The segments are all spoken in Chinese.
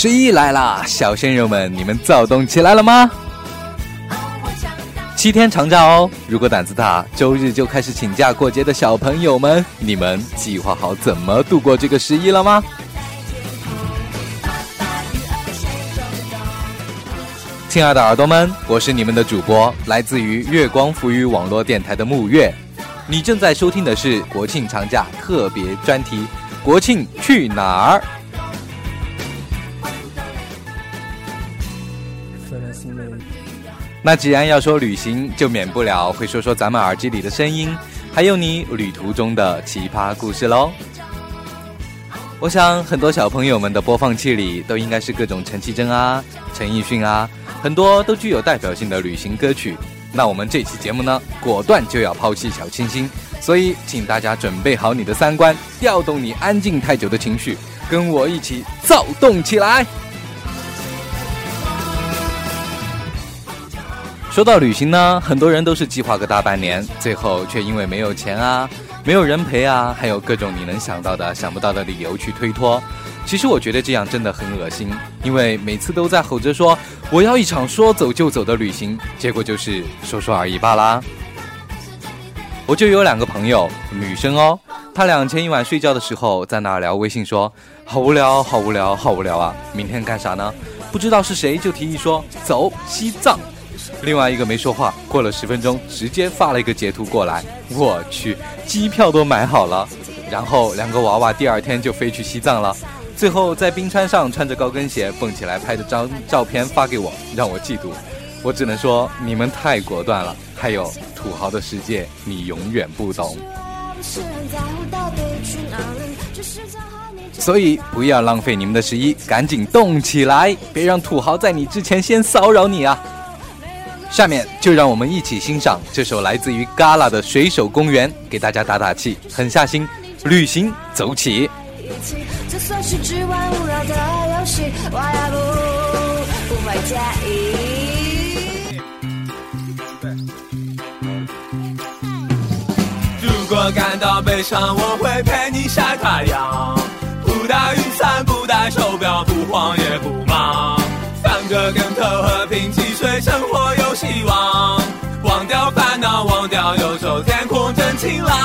十一来啦，小鲜肉们，你们躁动起来了吗？七天长假哦，如果胆子大，周日就开始请假过节的小朋友们，你们计划好怎么度过这个十一了吗？亲爱的耳朵们，我是你们的主播，来自于月光浮语网络电台的木月。你正在收听的是国庆长假特别专题《国庆去哪儿》。那既然要说旅行，就免不了会说说咱们耳机里的声音，还有你旅途中的奇葩故事喽。我想很多小朋友们的播放器里都应该是各种陈绮贞啊、陈奕迅啊，很多都具有代表性的旅行歌曲。那我们这期节目呢，果断就要抛弃小清新，所以请大家准备好你的三观，调动你安静太久的情绪，跟我一起躁动起来。说到旅行呢，很多人都是计划个大半年，最后却因为没有钱啊、没有人陪啊，还有各种你能想到的、想不到的理由去推脱。其实我觉得这样真的很恶心，因为每次都在吼着说我要一场说走就走的旅行，结果就是说说而已罢啦。我就有两个朋友，女生哦，她俩前一晚睡觉的时候在那聊微信，说好无聊，好无聊，好无聊啊！明天干啥呢？不知道是谁就提议说走西藏。另外一个没说话，过了十分钟，直接发了一个截图过来。我去，机票都买好了，然后两个娃娃第二天就飞去西藏了。最后在冰川上穿着高跟鞋蹦起来拍的张照片发给我，让我嫉妒。我只能说你们太果断了。还有土豪的世界，你永远不懂。所以不要浪费你们的十一，赶紧动起来，别让土豪在你之前先骚扰你啊！下面就让我们一起欣赏这首来自于 Gala 的《水手公园》，给大家打打气，狠下心，旅行走起！就算是只玩无聊的游戏，我也不不会介意。如果感到悲伤，我会陪你晒太阳，不带雨伞，不带手表，不慌也不忙，翻个跟头，和平汽水生活。忘掉烦恼，忘掉忧愁，天空真晴朗。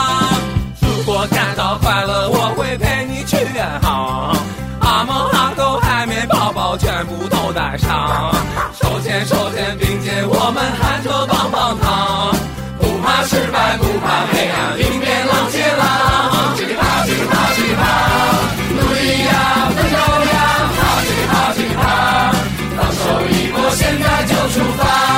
如果感到快乐，我会陪你去远航。阿猫阿狗、海绵宝宝，全部都带上。手牵手，肩并肩，我们喊着棒棒糖。不怕失败，不怕黑暗，迎面浪接浪。噼里啪，噼里啪，噼里啪，努力呀，奋斗呀，啪噼里啪，噼里啪，放手一搏，现在就出发。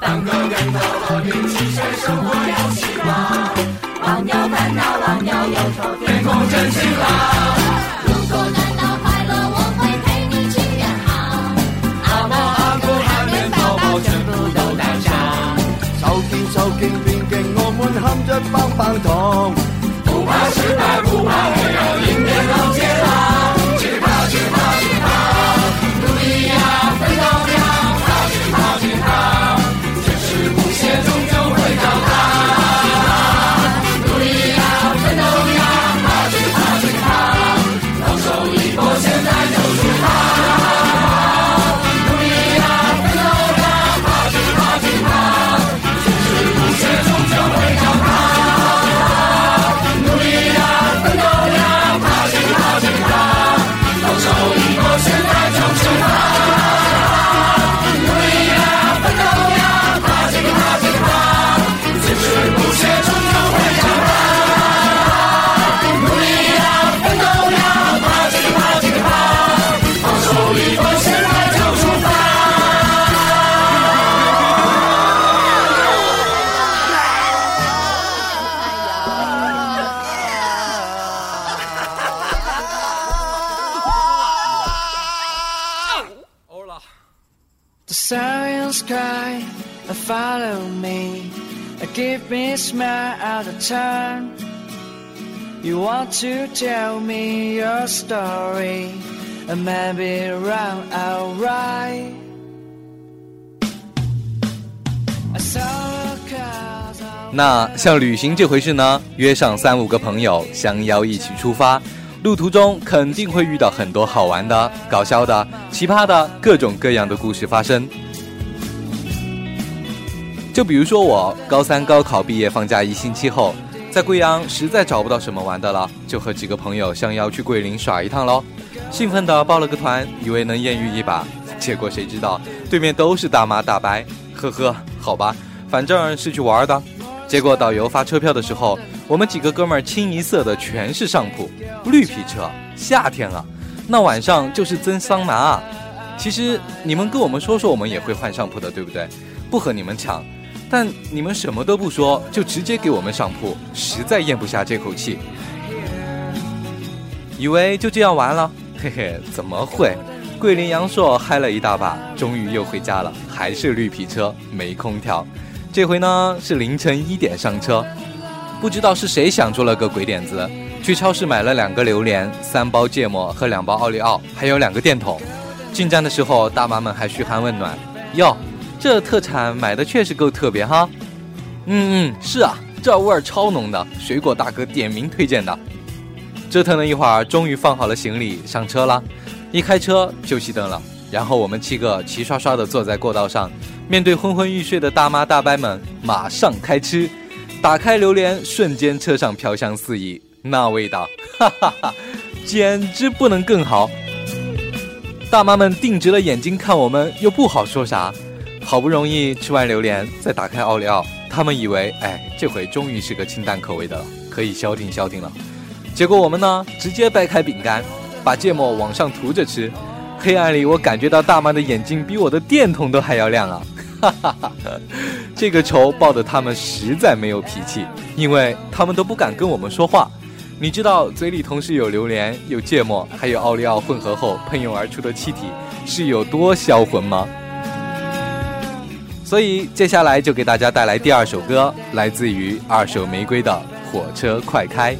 翻个跟头喝瓶汽水生活有希望忘掉烦恼忘掉忧愁天空真晴朗如果感到快乐我会陪你去远航阿猫阿狗海绵宝宝全部都带上手牵手肩并肩我们含着棒棒糖 You want to tell me your story, and maybe around alright. I saw a car. 那像旅行这回事呢，约上三五个朋友，相邀一起出发。路途中肯定会遇到很多好玩的、搞笑的、奇葩的各种各样的故事发生。就比如说我高三高考毕业放假一星期后，在贵阳实在找不到什么玩的了，就和几个朋友相邀去桂林耍一趟喽。兴奋地报了个团，以为能艳遇一把，结果谁知道对面都是大妈大伯。呵呵，好吧，反正是去玩的。结果导游发车票的时候。我们几个哥们儿清一色的全是上铺，绿皮车，夏天啊，那晚上就是蒸桑拿啊。其实你们跟我们说说，我们也会换上铺的，对不对？不和你们抢，但你们什么都不说，就直接给我们上铺，实在咽不下这口气。以为就这样完了，嘿嘿，怎么会？桂林阳朔嗨了一大把，终于又回家了，还是绿皮车，没空调。这回呢是凌晨一点上车。不知道是谁想出了个鬼点子，去超市买了两个榴莲、三包芥末和两包奥利奥，还有两个电筒。进站的时候，大妈们还嘘寒问暖：“哟，这特产买的确实够特别哈。”“嗯嗯，是啊，这味儿超浓的，水果大哥点名推荐的。”折腾了一会儿，终于放好了行李，上车了。一开车就熄灯了，然后我们七个齐刷刷的坐在过道上，面对昏昏欲睡的大妈大伯们，马上开吃。打开榴莲，瞬间车上飘香四溢，那味道，哈哈哈，简直不能更好。大妈们定直了眼睛看我们，又不好说啥。好不容易吃完榴莲，再打开奥利奥，他们以为，哎，这回终于是个清淡口味的了，可以消停消停了。结果我们呢，直接掰开饼干，把芥末往上涂着吃。黑暗里，我感觉到大妈的眼睛比我的电筒都还要亮啊！哈哈哈，这个仇报的他们实在没有脾气，因为他们都不敢跟我们说话。你知道嘴里同时有榴莲、有芥末，还有奥利奥混合后喷涌而出的气体是有多销魂吗？所以接下来就给大家带来第二首歌，来自于二手玫瑰的《火车快开》。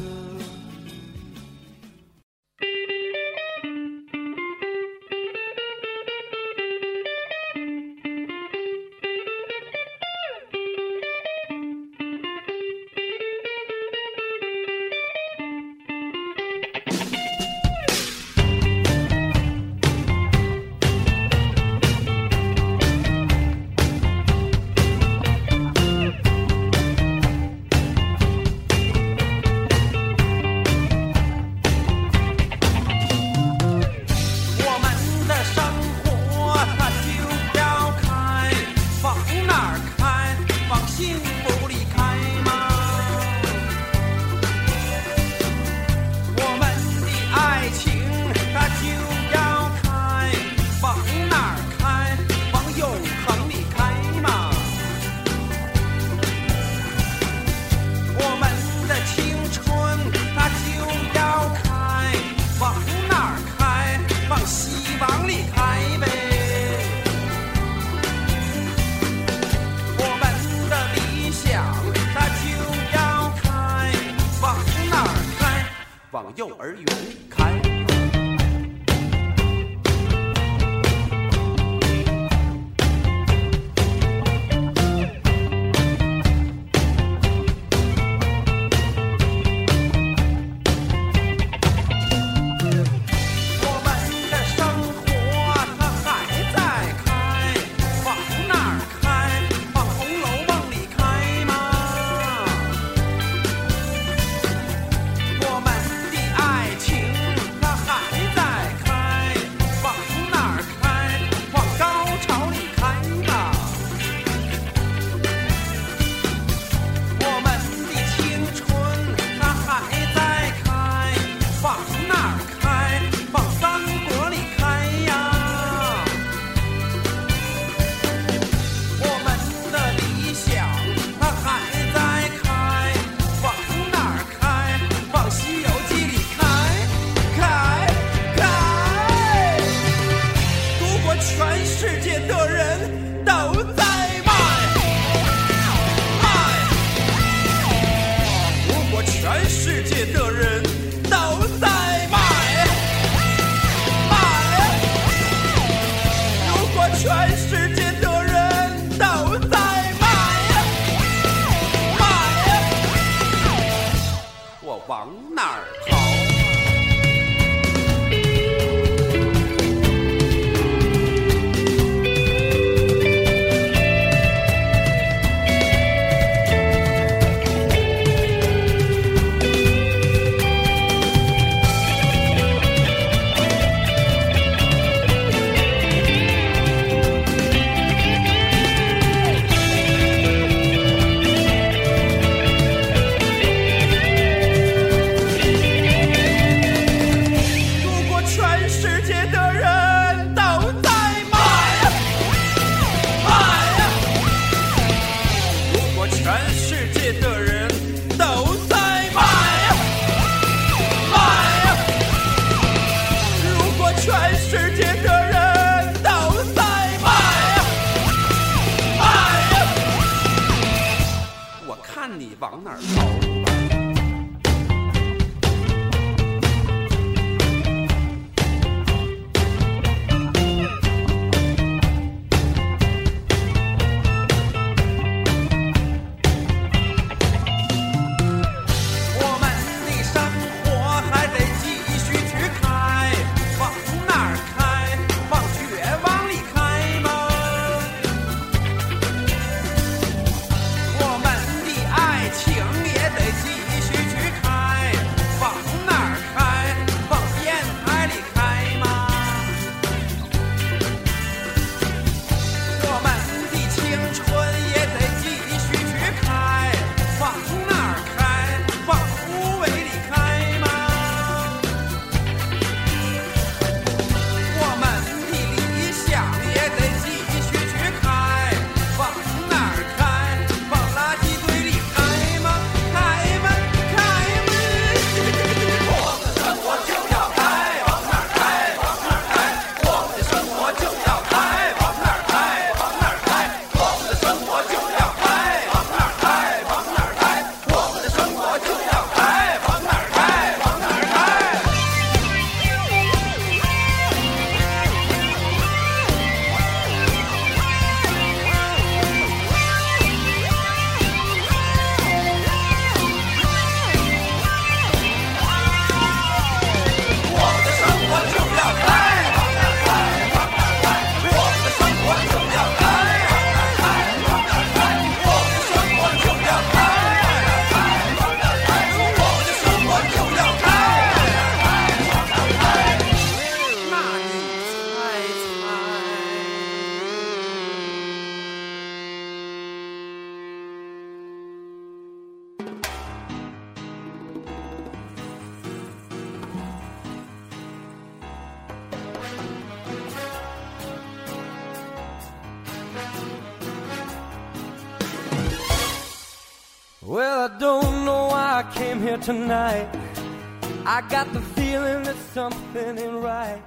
I got the feeling that something is right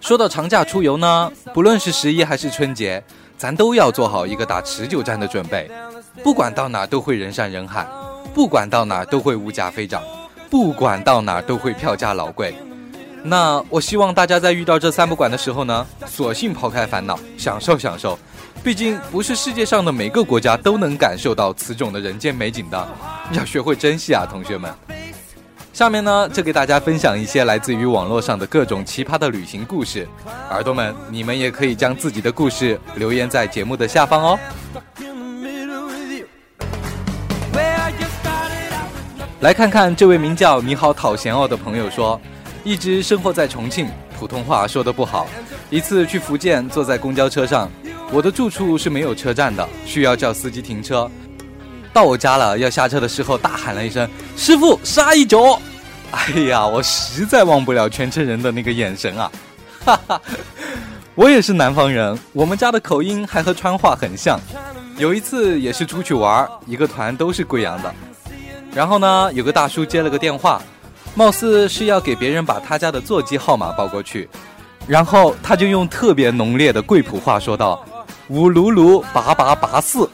说到长假出游呢，不论是十一还是春节，咱都要做好一个打持久战的准备。不管到哪都会人山人海，不管到哪都会物价飞涨，不管到哪都会票价老贵。那我希望大家在遇到这三不管的时候呢，索性抛开烦恼，享受享受。毕竟不是世界上的每个国家都能感受到此种的人间美景的，要学会珍惜啊，同学们。下面呢，就给大家分享一些来自于网络上的各种奇葩的旅行故事。耳朵们，你们也可以将自己的故事留言在节目的下方哦。来看看这位名叫“你好讨嫌哦”的朋友说，一直生活在重庆，普通话说的不好。一次去福建，坐在公交车上。我的住处是没有车站的，需要叫司机停车。到我家了，要下车的时候大喊了一声：“师傅，杀一脚！” 哎呀，我实在忘不了全车人的那个眼神啊！哈哈，我也是南方人，我们家的口音还和川话很像。有一次也是出去玩，一个团都是贵阳的。然后呢，有个大叔接了个电话，貌似是要给别人把他家的座机号码报过去，然后他就用特别浓烈的贵普话说道。五噜噜八八八四。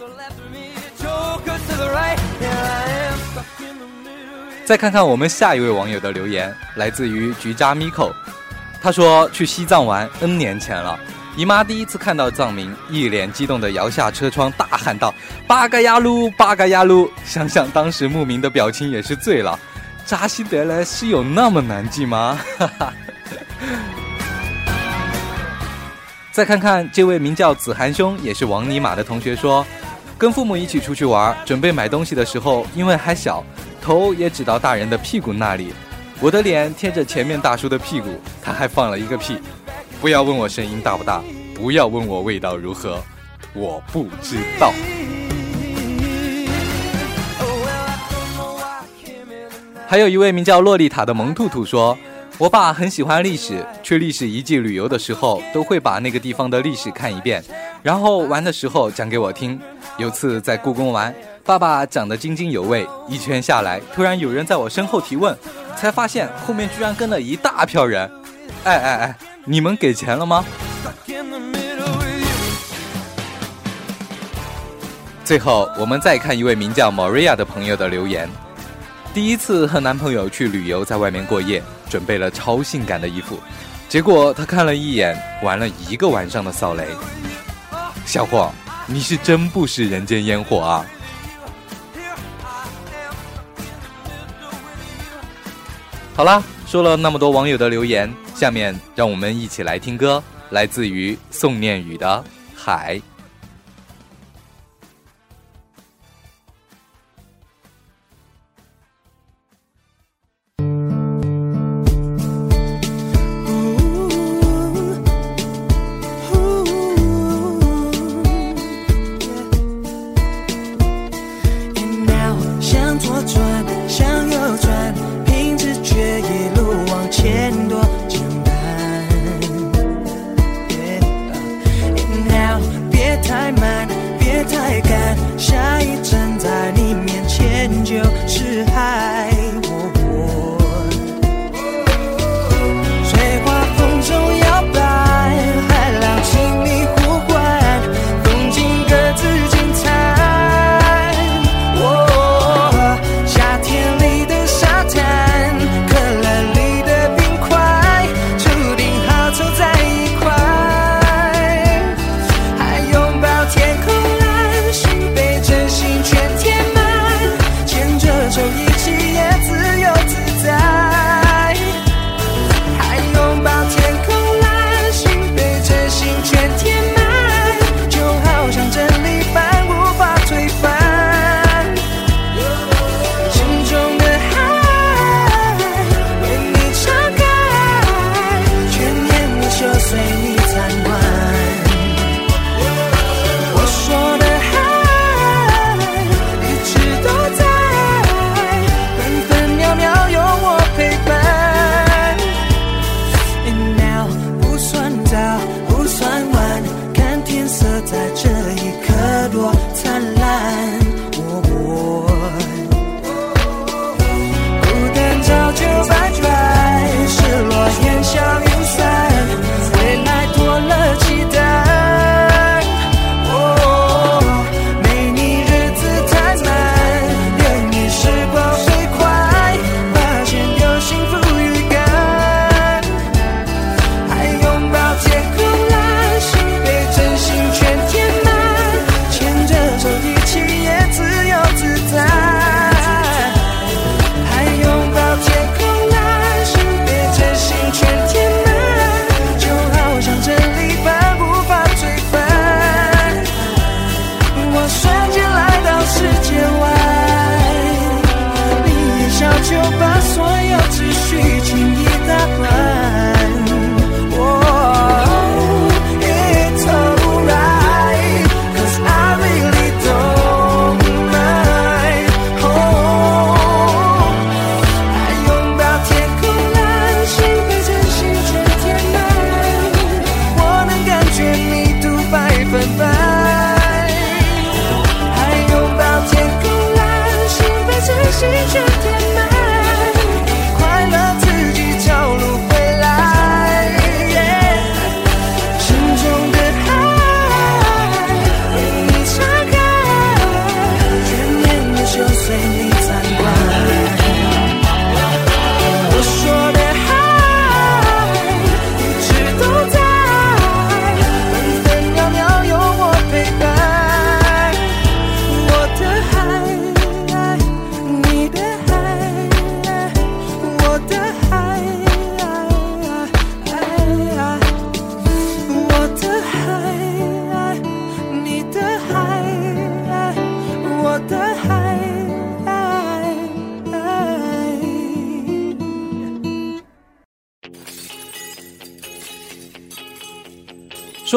再看看我们下一位网友的留言，来自于菊渣 Miko，他说去西藏玩 N 年前了，姨妈第一次看到藏民，一脸激动的摇下车窗，大喊道：“八嘎呀噜，八嘎呀噜！”想想当时牧民的表情也是醉了，扎西德勒是有那么难记吗？哈哈。再看看这位名叫子涵兄，也是王尼玛的同学说，跟父母一起出去玩，准备买东西的时候，因为还小，头也指到大人的屁股那里，我的脸贴着前面大叔的屁股，他还放了一个屁。不要问我声音大不大，不要问我味道如何，我不知道。还有一位名叫洛丽塔的萌兔兔说。我爸很喜欢历史，去历史遗迹旅游的时候，都会把那个地方的历史看一遍，然后玩的时候讲给我听。有次在故宫玩，爸爸讲得津津有味，一圈下来，突然有人在我身后提问，才发现后面居然跟了一大票人。哎哎哎，你们给钱了吗？最后，我们再看一位名叫 Maria 的朋友的留言：第一次和男朋友去旅游，在外面过夜，准备了超性感的衣服，结果他看了一眼，玩了一个晚上的扫雷。小伙，你是真不食人间烟火啊！好啦，说了那么多网友的留言，下面让我们一起来听歌，来自于宋念宇的《海》。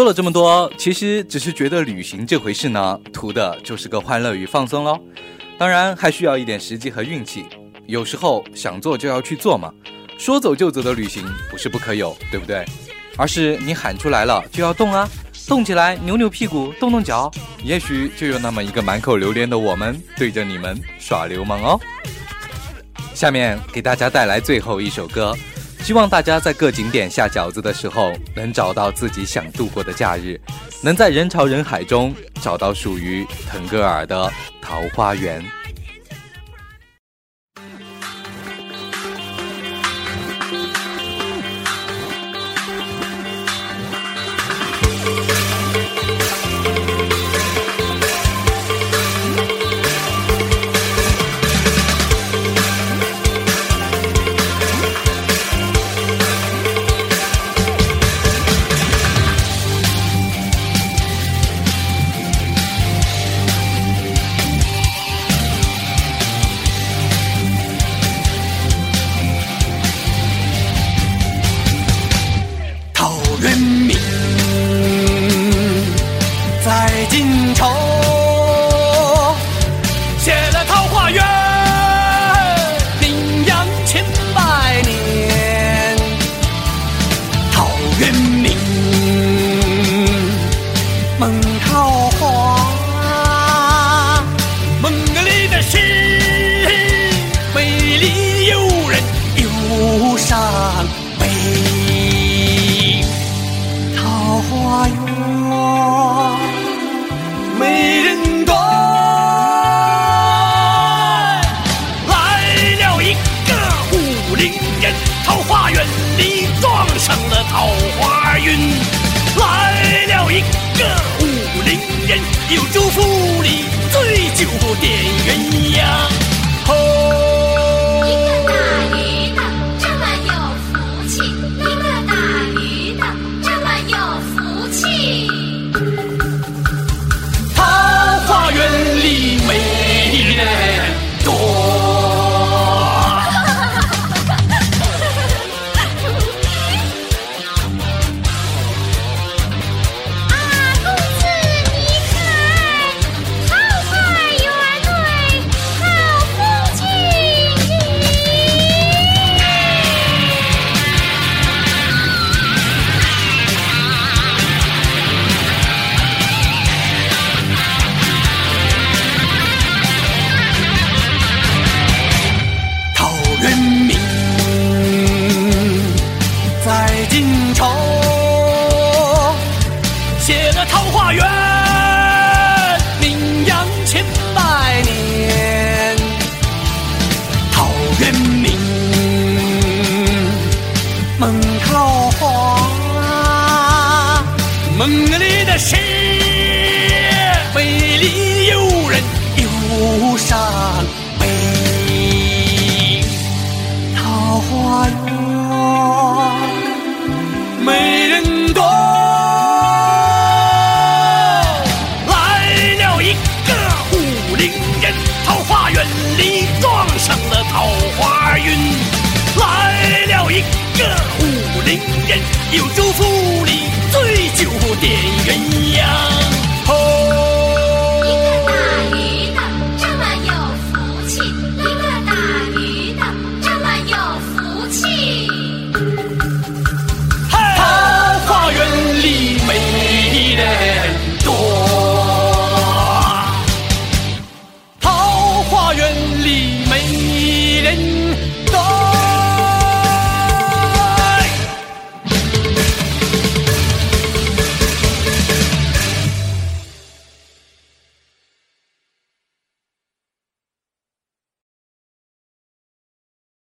说了这么多，其实只是觉得旅行这回事呢，图的就是个欢乐与放松喽。当然还需要一点时机和运气，有时候想做就要去做嘛。说走就走的旅行不是不可有，对不对？而是你喊出来了就要动啊，动起来，扭扭屁股，动动脚，也许就有那么一个满口榴莲的我们对着你们耍流氓哦。下面给大家带来最后一首歌。希望大家在各景点下饺子的时候，能找到自己想度过的假日。能在人潮人海中找到属于腾格尔的桃花源。